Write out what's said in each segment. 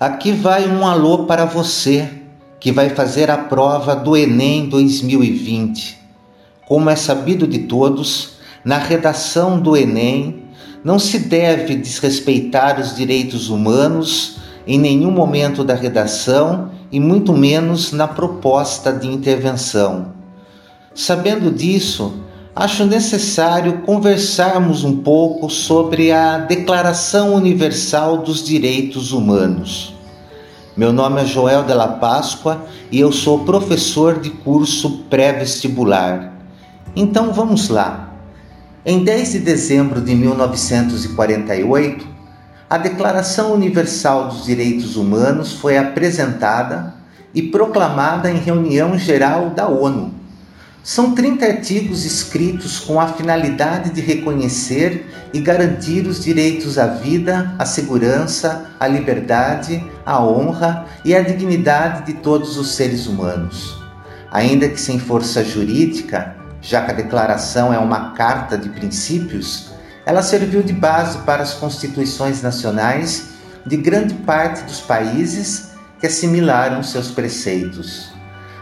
Aqui vai um alô para você que vai fazer a prova do Enem 2020. Como é sabido de todos, na redação do Enem não se deve desrespeitar os direitos humanos em nenhum momento da redação e muito menos na proposta de intervenção. Sabendo disso, acho necessário conversarmos um pouco sobre a Declaração Universal dos Direitos Humanos. Meu nome é Joel Della Páscoa e eu sou professor de curso pré-vestibular. Então vamos lá. Em 10 de dezembro de 1948, a Declaração Universal dos Direitos Humanos foi apresentada e proclamada em reunião geral da ONU são 30 artigos escritos com a finalidade de reconhecer e garantir os direitos à vida, à segurança, à liberdade, à honra e à dignidade de todos os seres humanos. Ainda que sem força jurídica, já que a declaração é uma carta de princípios, ela serviu de base para as constituições nacionais de grande parte dos países que assimilaram seus preceitos.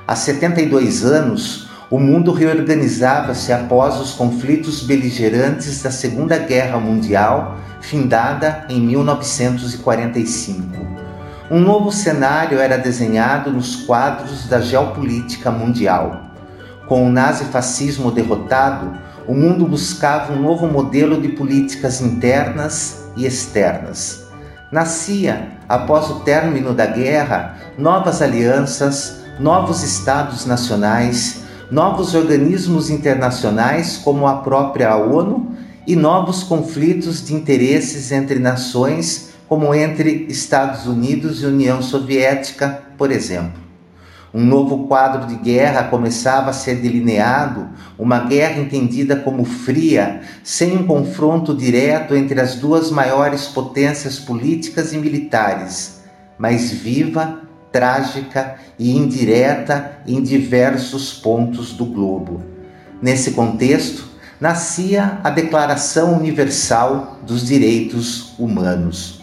Há 72 anos, o mundo reorganizava-se após os conflitos beligerantes da Segunda Guerra Mundial, findada em 1945. Um novo cenário era desenhado nos quadros da geopolítica mundial. Com o nazifascismo derrotado, o mundo buscava um novo modelo de políticas internas e externas. Nascia, após o término da guerra, novas alianças, novos estados nacionais, novos organismos internacionais, como a própria ONU, e novos conflitos de interesses entre nações, como entre Estados Unidos e União Soviética, por exemplo. Um novo quadro de guerra começava a ser delineado, uma guerra entendida como fria, sem um confronto direto entre as duas maiores potências políticas e militares, mas viva trágica e indireta em diversos pontos do globo. Nesse contexto, nascia a Declaração Universal dos Direitos Humanos.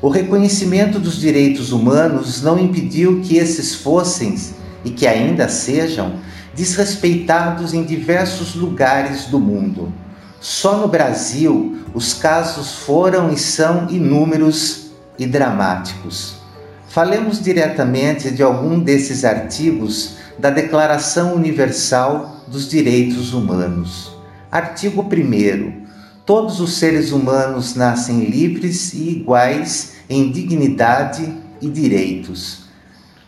O reconhecimento dos direitos humanos não impediu que esses fossem, e que ainda sejam, desrespeitados em diversos lugares do mundo. Só no Brasil os casos foram e são inúmeros e dramáticos. Falemos diretamente de algum desses artigos da Declaração Universal dos Direitos Humanos. Artigo 1. Todos os seres humanos nascem livres e iguais em dignidade e direitos.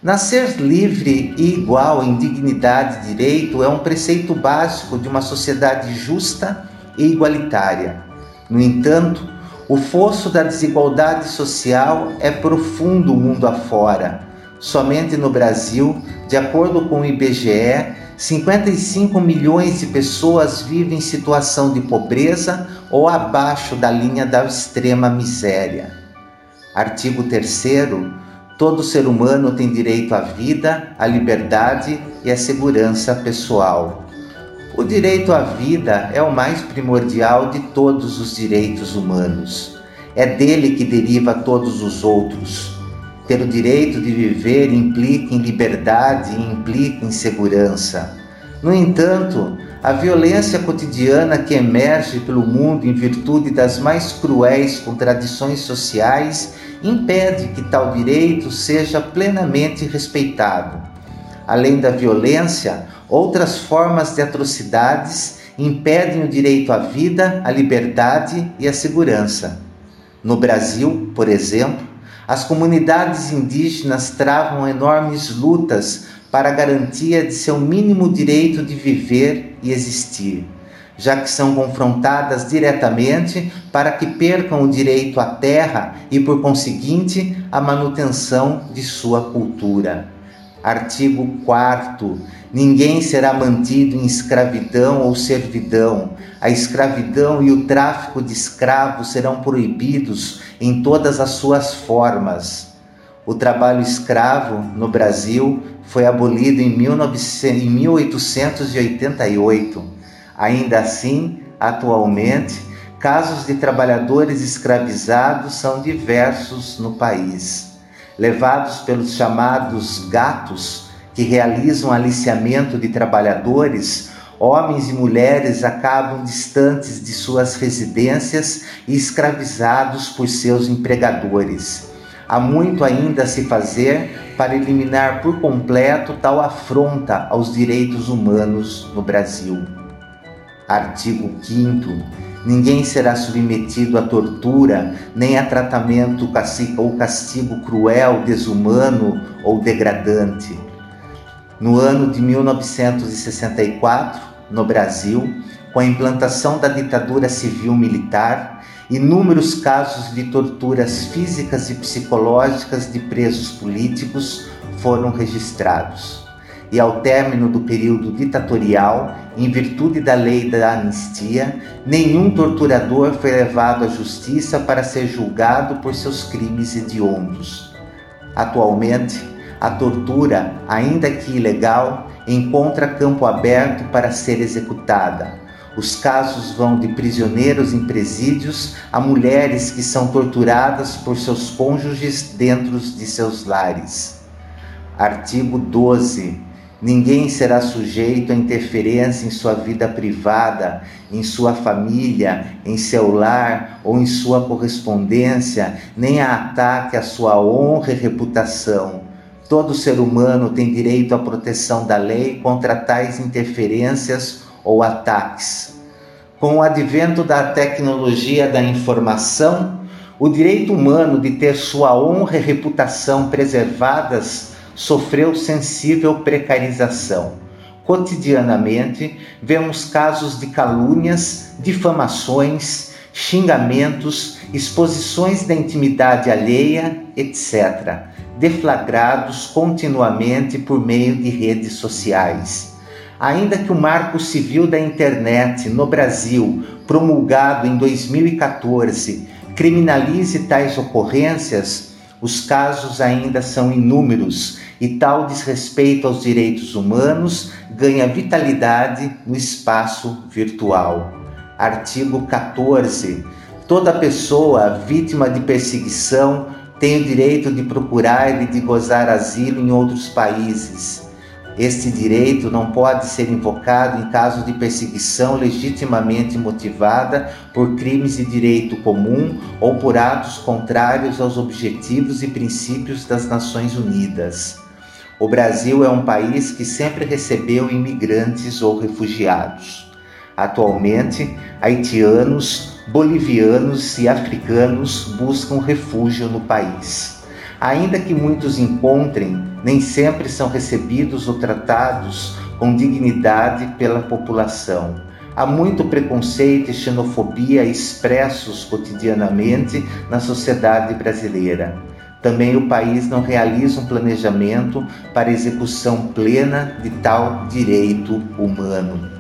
Nascer livre e igual em dignidade e direito é um preceito básico de uma sociedade justa e igualitária. No entanto, o fosso da desigualdade social é profundo mundo afora. Somente no Brasil, de acordo com o IBGE, 55 milhões de pessoas vivem em situação de pobreza ou abaixo da linha da extrema miséria. Artigo 3. Todo ser humano tem direito à vida, à liberdade e à segurança pessoal. O direito à vida é o mais primordial de todos os direitos humanos. É dele que deriva todos os outros. Ter o direito de viver implica em liberdade e implica em segurança. No entanto, a violência cotidiana que emerge pelo mundo em virtude das mais cruéis contradições sociais impede que tal direito seja plenamente respeitado. Além da violência, Outras formas de atrocidades impedem o direito à vida, à liberdade e à segurança. No Brasil, por exemplo, as comunidades indígenas travam enormes lutas para a garantia de seu mínimo direito de viver e existir, já que são confrontadas diretamente para que percam o direito à terra e, por conseguinte, a manutenção de sua cultura. Artigo 4 Ninguém será mantido em escravidão ou servidão. A escravidão e o tráfico de escravos serão proibidos em todas as suas formas. O trabalho escravo no Brasil foi abolido em 1888. Ainda assim, atualmente, casos de trabalhadores escravizados são diversos no país. Levados pelos chamados gatos, que realizam aliciamento de trabalhadores, homens e mulheres acabam distantes de suas residências e escravizados por seus empregadores. Há muito ainda a se fazer para eliminar por completo tal afronta aos direitos humanos no Brasil. Artigo 5 Ninguém será submetido à tortura, nem a tratamento ou castigo cruel, desumano ou degradante. No ano de 1964, no Brasil, com a implantação da ditadura civil-militar, inúmeros casos de torturas físicas e psicológicas de presos políticos foram registrados e ao término do período ditatorial, em virtude da lei da anistia, nenhum torturador foi levado à justiça para ser julgado por seus crimes hediondos. Atualmente, a tortura, ainda que ilegal, encontra campo aberto para ser executada. Os casos vão de prisioneiros em presídios a mulheres que são torturadas por seus cônjuges dentro de seus lares. Artigo 12 Ninguém será sujeito a interferência em sua vida privada, em sua família, em seu lar ou em sua correspondência, nem a ataque à sua honra e reputação. Todo ser humano tem direito à proteção da lei contra tais interferências ou ataques. Com o advento da tecnologia da informação, o direito humano de ter sua honra e reputação preservadas sofreu sensível precarização. Cotidianamente, vemos casos de calúnias, difamações, xingamentos, exposições da intimidade alheia, etc., deflagrados continuamente por meio de redes sociais. Ainda que o Marco Civil da Internet no Brasil, promulgado em 2014, criminalize tais ocorrências, os casos ainda são inúmeros e tal desrespeito aos direitos humanos ganha vitalidade no espaço virtual. Artigo 14. Toda pessoa vítima de perseguição tem o direito de procurar e de gozar asilo em outros países este direito não pode ser invocado em caso de perseguição legitimamente motivada por crimes de direito comum ou por atos contrários aos objetivos e princípios das Nações Unidas. O Brasil é um país que sempre recebeu imigrantes ou refugiados. Atualmente, haitianos, bolivianos e africanos buscam refúgio no país. Ainda que muitos encontrem nem sempre são recebidos ou tratados com dignidade pela população. Há muito preconceito e xenofobia expressos cotidianamente na sociedade brasileira. Também o país não realiza um planejamento para execução plena de tal direito humano.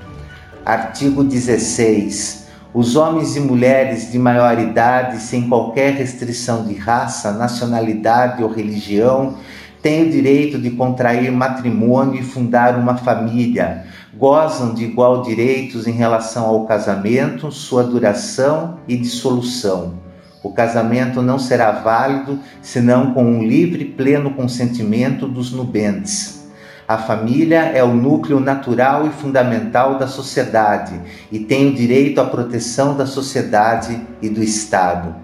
Artigo 16. Os homens e mulheres de maior idade, sem qualquer restrição de raça, nacionalidade ou religião, têm o direito de contrair matrimônio e fundar uma família, gozam de igual direitos em relação ao casamento, sua duração e dissolução. O casamento não será válido senão com um livre e pleno consentimento dos nubentes. A família é o núcleo natural e fundamental da sociedade e tem o direito à proteção da sociedade e do Estado.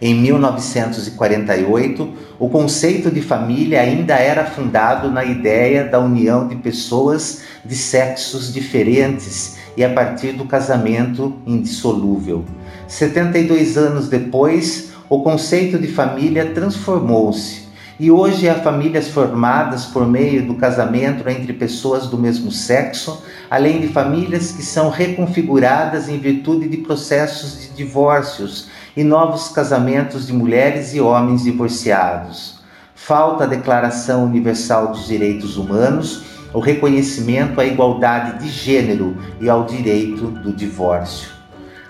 Em 1948, o conceito de família ainda era fundado na ideia da união de pessoas de sexos diferentes e a partir do casamento indissolúvel. 72 anos depois, o conceito de família transformou-se e hoje há famílias formadas por meio do casamento entre pessoas do mesmo sexo, além de famílias que são reconfiguradas em virtude de processos de divórcios e novos casamentos de mulheres e homens divorciados. Falta a Declaração Universal dos Direitos Humanos, o reconhecimento à igualdade de gênero e ao direito do divórcio.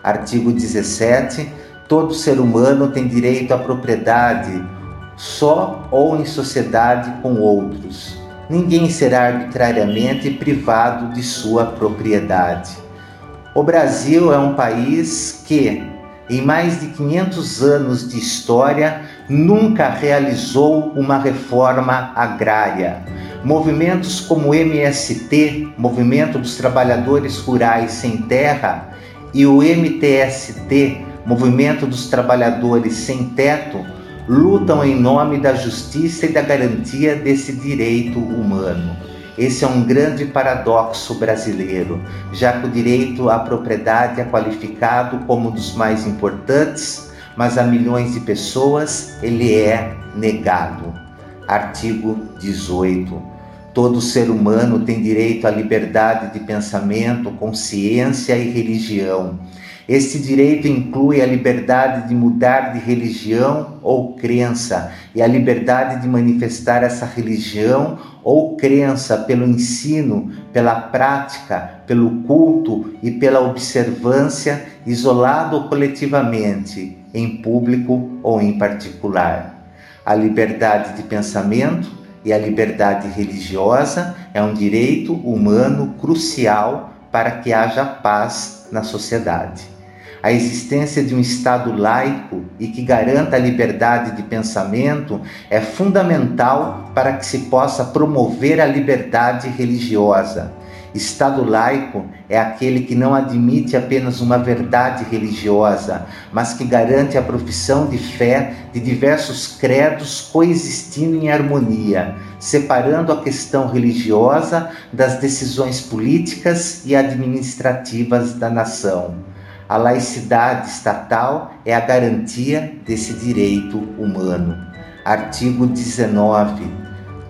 Artigo 17. Todo ser humano tem direito à propriedade, só ou em sociedade com outros. Ninguém será arbitrariamente privado de sua propriedade. O Brasil é um país que, em mais de 500 anos de história, nunca realizou uma reforma agrária. Movimentos como o MST, Movimento dos Trabalhadores Rurais Sem Terra, e o MTST, Movimento dos Trabalhadores Sem Teto, lutam em nome da justiça e da garantia desse direito humano. Esse é um grande paradoxo brasileiro, já que o direito à propriedade é qualificado como um dos mais importantes, mas a milhões de pessoas ele é negado. Artigo 18. Todo ser humano tem direito à liberdade de pensamento, consciência e religião este direito inclui a liberdade de mudar de religião ou crença e a liberdade de manifestar essa religião ou crença pelo ensino, pela prática, pelo culto e pela observância, isolado ou coletivamente, em público ou em particular. A liberdade de pensamento e a liberdade religiosa é um direito humano crucial para que haja paz na sociedade a existência de um Estado laico e que garanta a liberdade de pensamento é fundamental para que se possa promover a liberdade religiosa. Estado laico é aquele que não admite apenas uma verdade religiosa, mas que garante a profissão de fé de diversos credos coexistindo em harmonia, separando a questão religiosa das decisões políticas e administrativas da nação. A laicidade estatal é a garantia desse direito humano. Artigo 19.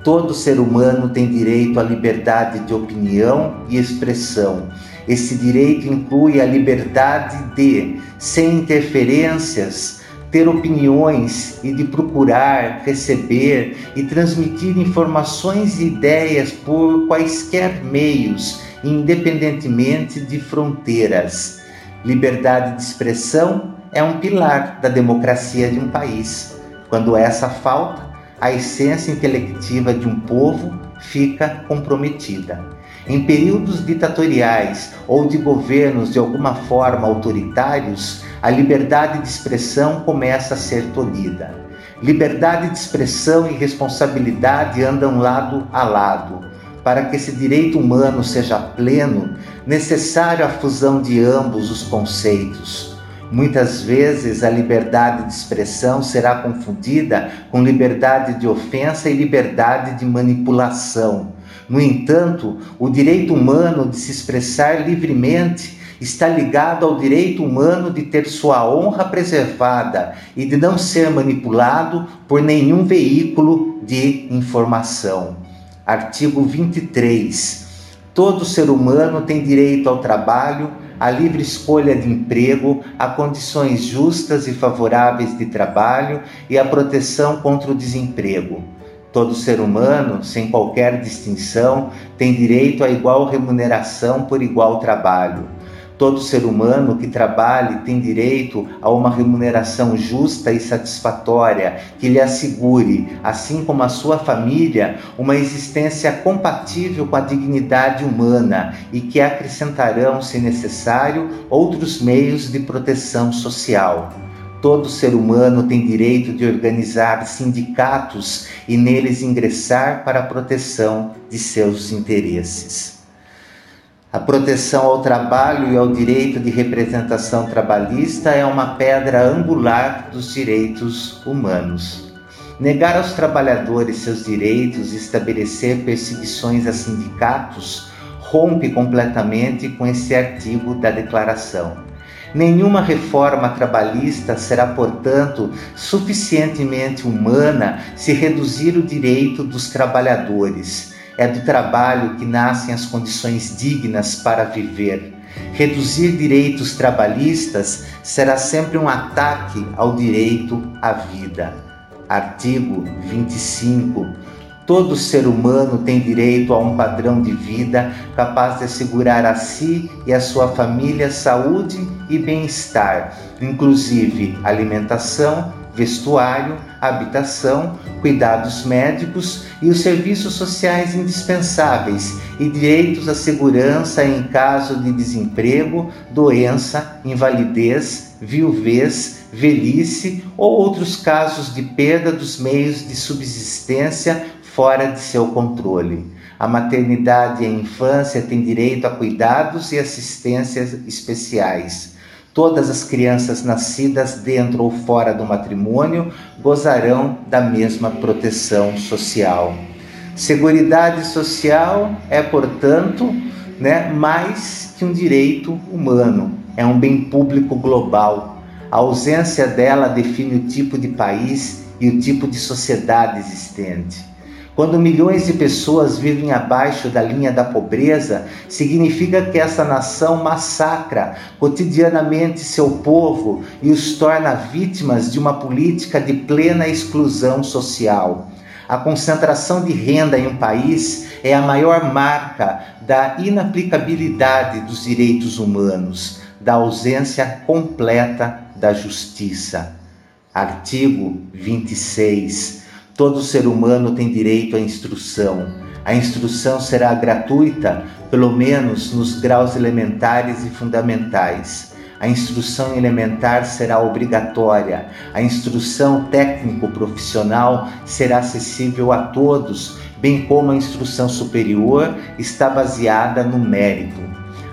Todo ser humano tem direito à liberdade de opinião e expressão. Esse direito inclui a liberdade de, sem interferências, ter opiniões e de procurar, receber e transmitir informações e ideias por quaisquer meios, independentemente de fronteiras. Liberdade de expressão é um pilar da democracia de um país. Quando essa falta, a essência intelectiva de um povo fica comprometida. Em períodos ditatoriais ou de governos de alguma forma autoritários, a liberdade de expressão começa a ser tolhida. Liberdade de expressão e responsabilidade andam lado a lado para que esse direito humano seja pleno, necessário a fusão de ambos os conceitos. Muitas vezes a liberdade de expressão será confundida com liberdade de ofensa e liberdade de manipulação. No entanto, o direito humano de se expressar livremente está ligado ao direito humano de ter sua honra preservada e de não ser manipulado por nenhum veículo de informação. Artigo 23. Todo ser humano tem direito ao trabalho, à livre escolha de emprego, a condições justas e favoráveis de trabalho e à proteção contra o desemprego. Todo ser humano, sem qualquer distinção, tem direito à igual remuneração por igual trabalho. Todo ser humano que trabalhe tem direito a uma remuneração justa e satisfatória que lhe assegure, assim como a sua família, uma existência compatível com a dignidade humana e que acrescentarão, se necessário, outros meios de proteção social. Todo ser humano tem direito de organizar sindicatos e neles ingressar para a proteção de seus interesses. A proteção ao trabalho e ao direito de representação trabalhista é uma pedra angular dos direitos humanos. Negar aos trabalhadores seus direitos e estabelecer perseguições a sindicatos rompe completamente com esse artigo da Declaração. Nenhuma reforma trabalhista será, portanto, suficientemente humana se reduzir o direito dos trabalhadores é do trabalho que nascem as condições dignas para viver. Reduzir direitos trabalhistas será sempre um ataque ao direito à vida. Artigo 25. Todo ser humano tem direito a um padrão de vida capaz de assegurar a si e a sua família saúde e bem-estar, inclusive alimentação, vestuário, habitação, cuidados médicos e os serviços sociais indispensáveis e direitos à segurança em caso de desemprego, doença, invalidez, viuvez, velhice ou outros casos de perda dos meios de subsistência fora de seu controle. A maternidade e a infância têm direito a cuidados e assistências especiais. Todas as crianças nascidas dentro ou fora do matrimônio gozarão da mesma proteção social. Seguridade social é, portanto, né, mais que um direito humano, é um bem público global. A ausência dela define o tipo de país e o tipo de sociedade existente. Quando milhões de pessoas vivem abaixo da linha da pobreza, significa que essa nação massacra cotidianamente seu povo e os torna vítimas de uma política de plena exclusão social. A concentração de renda em um país é a maior marca da inaplicabilidade dos direitos humanos, da ausência completa da justiça. Artigo 26 Todo ser humano tem direito à instrução. A instrução será gratuita, pelo menos nos graus elementares e fundamentais. A instrução elementar será obrigatória. A instrução técnico-profissional será acessível a todos, bem como a instrução superior está baseada no mérito.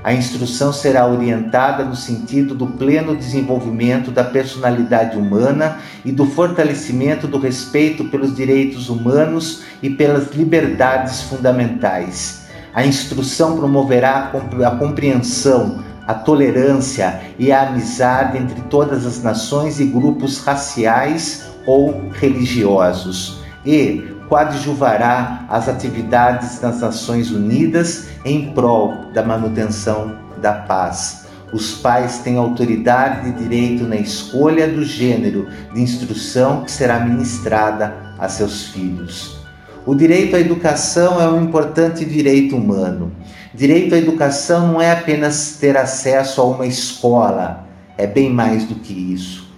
A instrução será orientada no sentido do pleno desenvolvimento da personalidade humana e do fortalecimento do respeito pelos direitos humanos e pelas liberdades fundamentais. A instrução promoverá a compreensão, a tolerância e a amizade entre todas as nações e grupos raciais ou religiosos e coadjuvará as atividades das Nações Unidas em prol da manutenção da paz. Os pais têm autoridade e direito na escolha do gênero de instrução que será ministrada a seus filhos. O direito à educação é um importante direito humano. Direito à educação não é apenas ter acesso a uma escola, é bem mais do que isso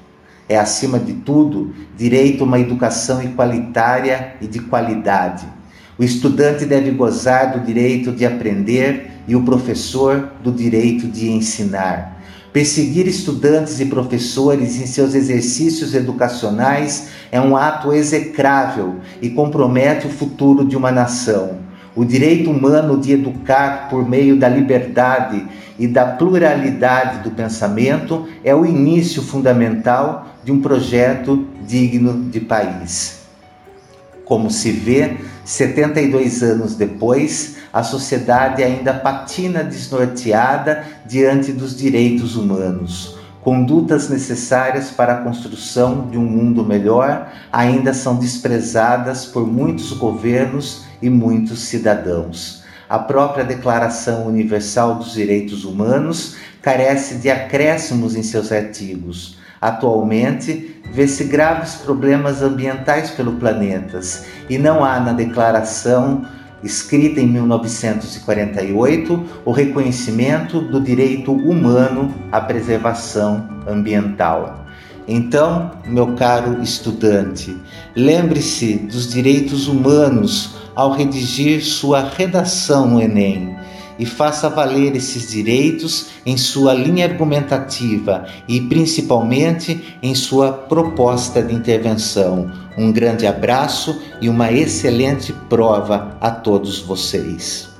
é, acima de tudo, direito a uma educação igualitária e de qualidade. O estudante deve gozar do direito de aprender e o professor do direito de ensinar. Perseguir estudantes e professores em seus exercícios educacionais é um ato execrável e compromete o futuro de uma nação. O direito humano de educar por meio da liberdade e da pluralidade do pensamento é o início fundamental de um projeto digno de país. Como se vê, 72 anos depois, a sociedade ainda patina desnorteada diante dos direitos humanos. Condutas necessárias para a construção de um mundo melhor ainda são desprezadas por muitos governos e muitos cidadãos. A própria Declaração Universal dos Direitos Humanos carece de acréscimos em seus artigos. Atualmente, vê-se graves problemas ambientais pelo planeta e não há na declaração escrita em 1948 o reconhecimento do direito humano à preservação ambiental. Então, meu caro estudante, lembre-se dos direitos humanos ao redigir sua redação no Enem e faça valer esses direitos em sua linha argumentativa e principalmente em sua proposta de intervenção. Um grande abraço e uma excelente prova a todos vocês.